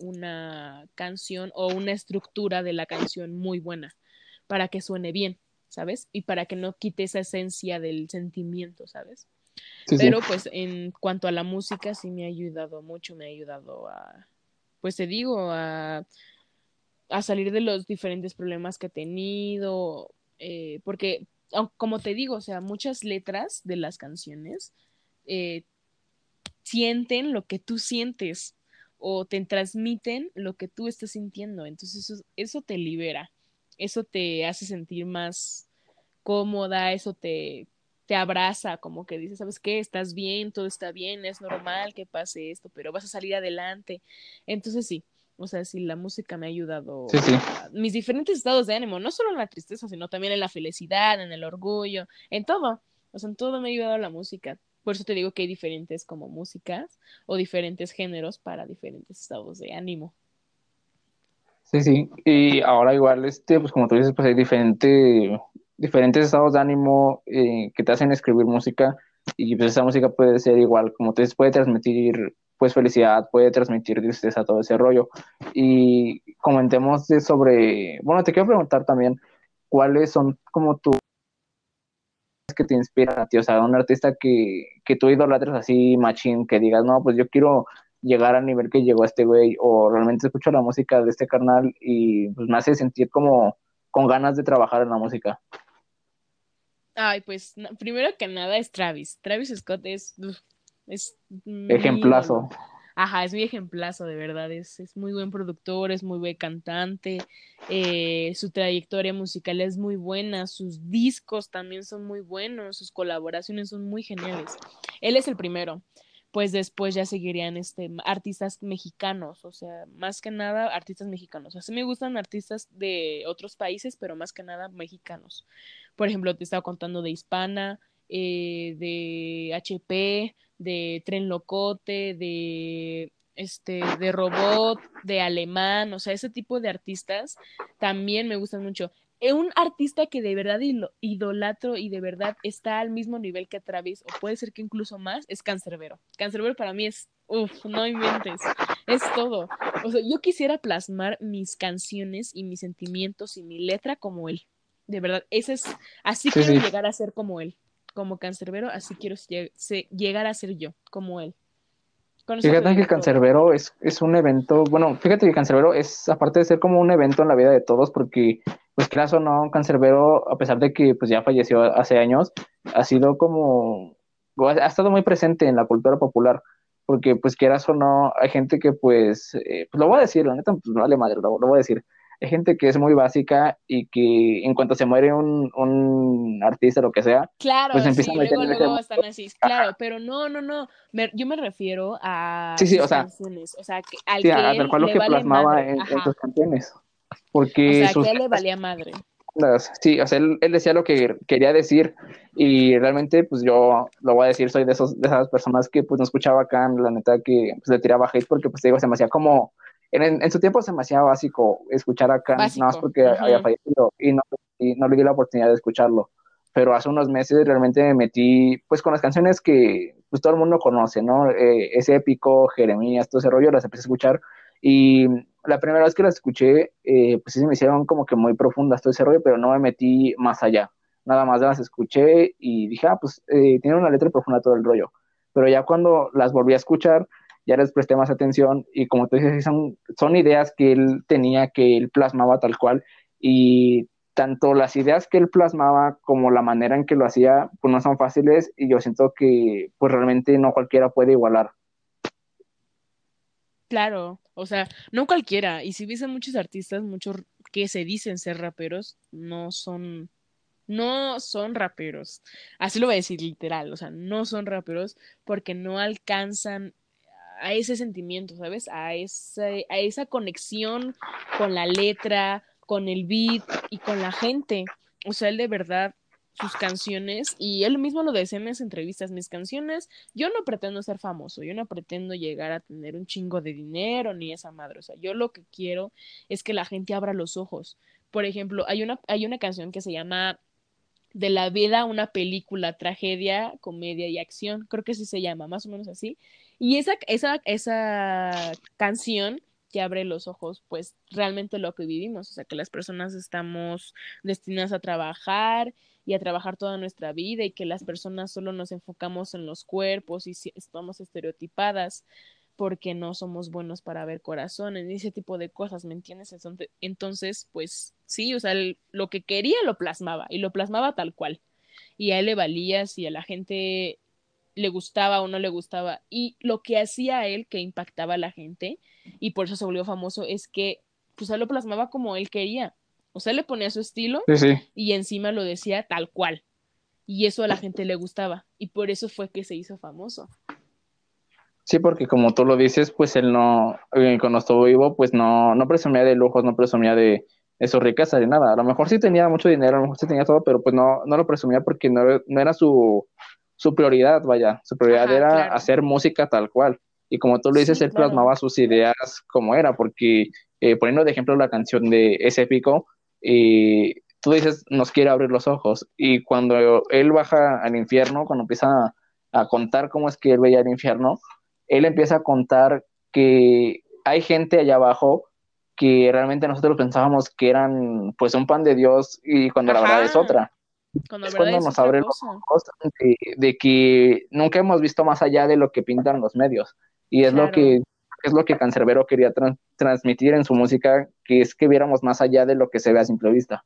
una canción o una estructura de la canción muy buena para que suene bien ¿sabes? Y para que no quite esa esencia del sentimiento, ¿sabes? Pero pues en cuanto a la música sí me ha ayudado mucho, me ha ayudado a, pues te digo, a, a salir de los diferentes problemas que he tenido, eh, porque como te digo, o sea, muchas letras de las canciones eh, sienten lo que tú sientes o te transmiten lo que tú estás sintiendo. Entonces eso, eso te libera, eso te hace sentir más cómoda, eso te, te abraza, como que dices, ¿sabes qué? Estás bien, todo está bien, es normal que pase esto, pero vas a salir adelante. Entonces sí, o sea, sí, la música me ha ayudado a mis diferentes estados de ánimo, no solo en la tristeza, sino también en la felicidad, en el orgullo, en todo. O sea, en todo me ha ayudado la música. Por eso te digo que hay diferentes como músicas o diferentes géneros para diferentes estados de ánimo. Sí, sí. Y ahora igual, este, pues como tú dices, pues hay diferente, diferentes estados de ánimo eh, que te hacen escribir música y pues esa música puede ser igual, como tú dices, puede transmitir pues felicidad, puede transmitir tristeza, todo ese rollo. Y comentemos de sobre, bueno, te quiero preguntar también, ¿cuáles son como tú que te inspiran a ti? O sea, un artista que, que tú idolatres así, machín, que digas, no, pues yo quiero llegar al nivel que llegó este güey, o realmente escucho la música de este carnal y pues me hace sentir como con ganas de trabajar en la música. Ay, pues primero que nada es Travis. Travis Scott es, es ejemplazo. Ajá, es mi ejemplazo, de verdad. Es, es muy buen productor, es muy buen cantante. Eh, su trayectoria musical es muy buena. Sus discos también son muy buenos. Sus colaboraciones son muy geniales. Él es el primero. Pues después ya seguirían este, artistas mexicanos, o sea, más que nada artistas mexicanos. O sea, sí me gustan artistas de otros países, pero más que nada mexicanos. Por ejemplo, te estaba contando de Hispana, eh, de HP, de Tren Locote, de este, de robot, de alemán, o sea, ese tipo de artistas también me gustan mucho. Un artista que de verdad idolatro y de verdad está al mismo nivel que Travis, o puede ser que incluso más, es Cancerbero. Cancerbero para mí es, uff, no inventes, es todo. O sea, yo quisiera plasmar mis canciones y mis sentimientos y mi letra como él. De verdad, ese es, así quiero llegar a ser como él como cancerbero, así quiero llegar a ser yo, como él. fíjate que Cancerbero es, es un evento, bueno, fíjate que Cancerbero es, aparte de ser como un evento en la vida de todos, porque, pues claro o no, Cancerbero, a pesar de que pues ya falleció hace años, ha sido como, ha estado muy presente en la cultura popular, porque pues quieras o no, hay gente que pues, eh, pues lo voy a decir, la neta, pues no vale madre, lo voy a decir, hay gente que es muy básica y que en cuanto se muere un, un artista, lo que sea, claro, pues empiezan sí, a luego, luego están así, claro, pero no, no, no, yo me refiero a sí, sí, o sea, canciones, o sea, que, al sí, que a, tal cual lo que plasmaba en, en, sus canciones, porque o sea, sus, que a él le valía madre. Sí, o sea, él, él, decía lo que quería decir y realmente, pues yo lo voy a decir, soy de, esos, de esas personas que pues no escuchaba acá, la neta que pues, le tiraba hate porque pues digo, se me hacía como en, su tiempo se me hacía básico escuchar a Kant, nada más porque había fallecido y no, y no le di la oportunidad de escucharlo. Pero hace unos meses realmente me metí pues con las canciones que pues todo el mundo conoce, ¿no? Eh, ese épico, Jeremías, todo ese rollo, las empecé a escuchar y la primera vez que las escuché, eh, pues sí se me hicieron como que muy profundas todo ese rollo, pero no me metí más allá. Nada más las escuché y dije, ah, pues eh, tiene una letra profunda todo el rollo. Pero ya cuando las volví a escuchar, ya les presté más atención y como tú dices, son, son ideas que él tenía, que él plasmaba tal cual y tanto las ideas que él plasmaba como la manera en que lo hacía, pues no son fáciles y yo siento que pues realmente no cualquiera puede igualar. Claro, o sea, no cualquiera. Y si ves muchos artistas, muchos que se dicen ser raperos, no son, no son raperos. Así lo voy a decir literal, o sea, no son raperos porque no alcanzan a ese sentimiento, ¿sabes? A esa, a esa conexión con la letra, con el beat y con la gente. O sea, él de verdad, sus canciones, y él mismo lo decía en las entrevistas, mis canciones, yo no pretendo ser famoso, yo no pretendo llegar a tener un chingo de dinero ni esa madre. O sea, yo lo que quiero es que la gente abra los ojos. Por ejemplo, hay una, hay una canción que se llama de la vida una película, tragedia, comedia y acción, creo que así se llama, más o menos así. Y esa, esa, esa canción que abre los ojos, pues realmente lo que vivimos, o sea, que las personas estamos destinadas a trabajar y a trabajar toda nuestra vida y que las personas solo nos enfocamos en los cuerpos y estamos estereotipadas porque no somos buenos para ver corazones y ese tipo de cosas, ¿me entiendes? Entonces, pues sí, o sea, lo que quería lo plasmaba y lo plasmaba tal cual. Y a él le valía si a la gente le gustaba o no le gustaba. Y lo que hacía él que impactaba a la gente y por eso se volvió famoso es que pues él lo plasmaba como él quería. O sea, le ponía su estilo y encima lo decía tal cual. Y eso a la gente le gustaba. Y por eso fue que se hizo famoso. Sí, porque como tú lo dices, pues él no, eh, cuando estuvo vivo, pues no, no presumía de lujos, no presumía de, de su riqueza, de nada. A lo mejor sí tenía mucho dinero, a lo mejor sí tenía todo, pero pues no, no lo presumía porque no, no era su, su prioridad, vaya. Su prioridad era hacer música tal cual. Y como tú lo dices, él plasmaba sus ideas como era, porque eh, poniendo de ejemplo la canción de Ese Épico, y tú dices, nos quiere abrir los ojos. Y cuando él baja al infierno, cuando empieza a, a contar cómo es que él veía el infierno, él empieza a contar que hay gente allá abajo que realmente nosotros pensábamos que eran pues un pan de Dios y cuando la verdad es otra. Cuando es cuando nos abre los ojos de, que nunca hemos visto más allá de lo que pintan los medios. Y es lo que es lo que Cancerbero quería transmitir en su música, que es que viéramos más allá de lo que se ve a simple vista.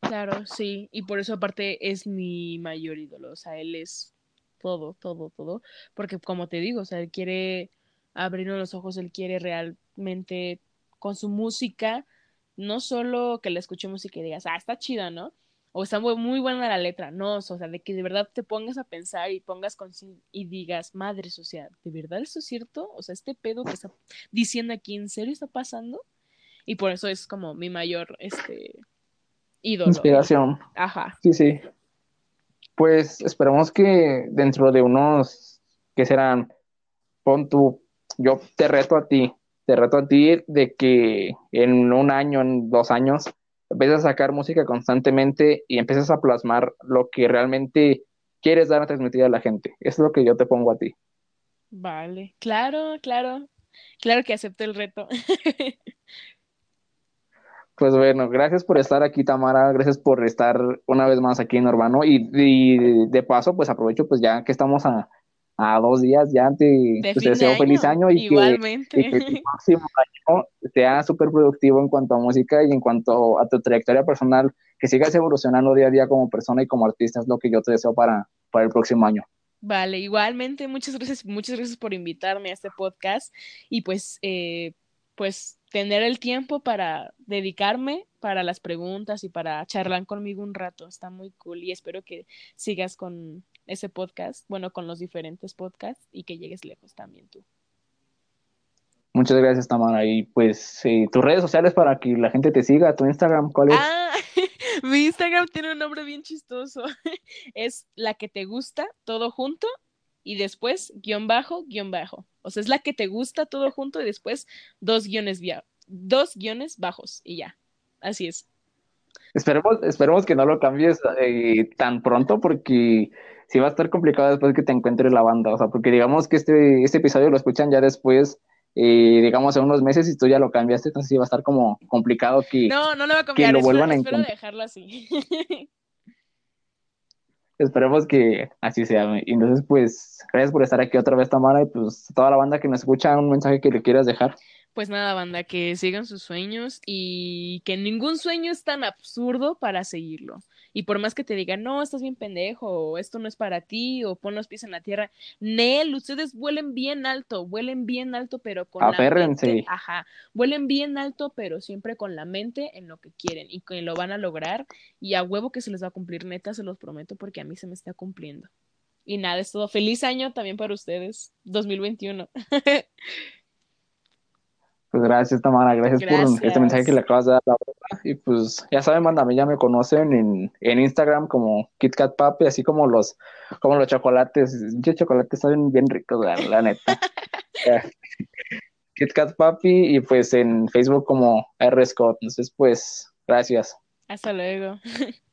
Claro, sí, y por eso aparte es mi mayor ídolo, o sea, él es todo, todo, todo, porque como te digo, o sea, él quiere abrirnos los ojos, él quiere realmente con su música, no solo que la escuchemos y que digas, ah, está chida, ¿no? O está muy, buena la letra, no, o sea, de que de verdad te pongas a pensar y pongas con y digas, madre, o sea, ¿de verdad eso es cierto? O sea, este pedo que está diciendo aquí, ¿en serio está pasando? Y por eso es como mi mayor, este, ídolo. Inspiración. Ajá. Sí, sí pues esperemos que dentro de unos, que serán? Pon tú, yo te reto a ti, te reto a ti de que en un año, en dos años, empieces a sacar música constantemente y empieces a plasmar lo que realmente quieres dar a transmitir a la gente. Eso es lo que yo te pongo a ti. Vale, claro, claro, claro que acepto el reto. Pues bueno, gracias por estar aquí, Tamara. Gracias por estar una vez más aquí en Urbano. Y, de paso, pues aprovecho, pues ya que estamos a, dos días, ya te, pues, deseo feliz año y que, el próximo año sea súper productivo en cuanto a música y en cuanto a tu trayectoria personal, que sigas evolucionando día a día como persona y como artista, es lo que yo te deseo para, para el próximo año. Vale, igualmente, muchas gracias, muchas gracias por invitarme a este podcast y pues, eh, pues tener el tiempo para dedicarme para las preguntas y para charlar conmigo un rato. Está muy cool y espero que sigas con ese podcast, bueno, con los diferentes podcasts y que llegues lejos también tú. Muchas gracias, Tamara. Y pues eh, tus redes sociales para que la gente te siga, tu Instagram, ¿cuál es? Ah, mi Instagram tiene un nombre bien chistoso. es la que te gusta, todo junto, y después guion bajo, guion bajo. O sea, es la que te gusta todo junto y después dos guiones, dos guiones bajos y ya. Así es. Esperemos, esperemos que no lo cambies eh, tan pronto porque sí va a estar complicado después que te encuentres la banda. O sea, porque digamos que este, este episodio lo escuchan ya después, eh, digamos, en unos meses y tú ya lo cambiaste, entonces sí va a estar como complicado que, no, no lo, va a cambiar, que lo vuelvan a encontrar. dejarlo así. Esperemos que así sea. Y entonces, pues, gracias por estar aquí otra vez, Tamara, y pues toda la banda que me escucha, un mensaje que le quieras dejar. Pues nada, banda, que sigan sus sueños y que ningún sueño es tan absurdo para seguirlo. Y por más que te digan, no, estás bien pendejo, o esto no es para ti, o pon los pies en la tierra, Nel, ustedes vuelen bien alto, vuelen bien alto, pero con la mente. Ajá, vuelen bien alto, pero siempre con la mente en lo que quieren y que lo van a lograr. Y a huevo que se les va a cumplir, neta, se los prometo, porque a mí se me está cumpliendo. Y nada, es todo. Feliz año también para ustedes, 2021. Pues gracias, Tamara, gracias, por este mensaje que le acabas de dar. Y pues ya saben, manda, a mí ya me conocen en, en Instagram como KitKat Papi, así como los, como los chocolates. Los chocolates saben bien ricos, la, neta. KitKat Papi y pues en Facebook como R. Scott. Entonces, pues, gracias. Hasta luego.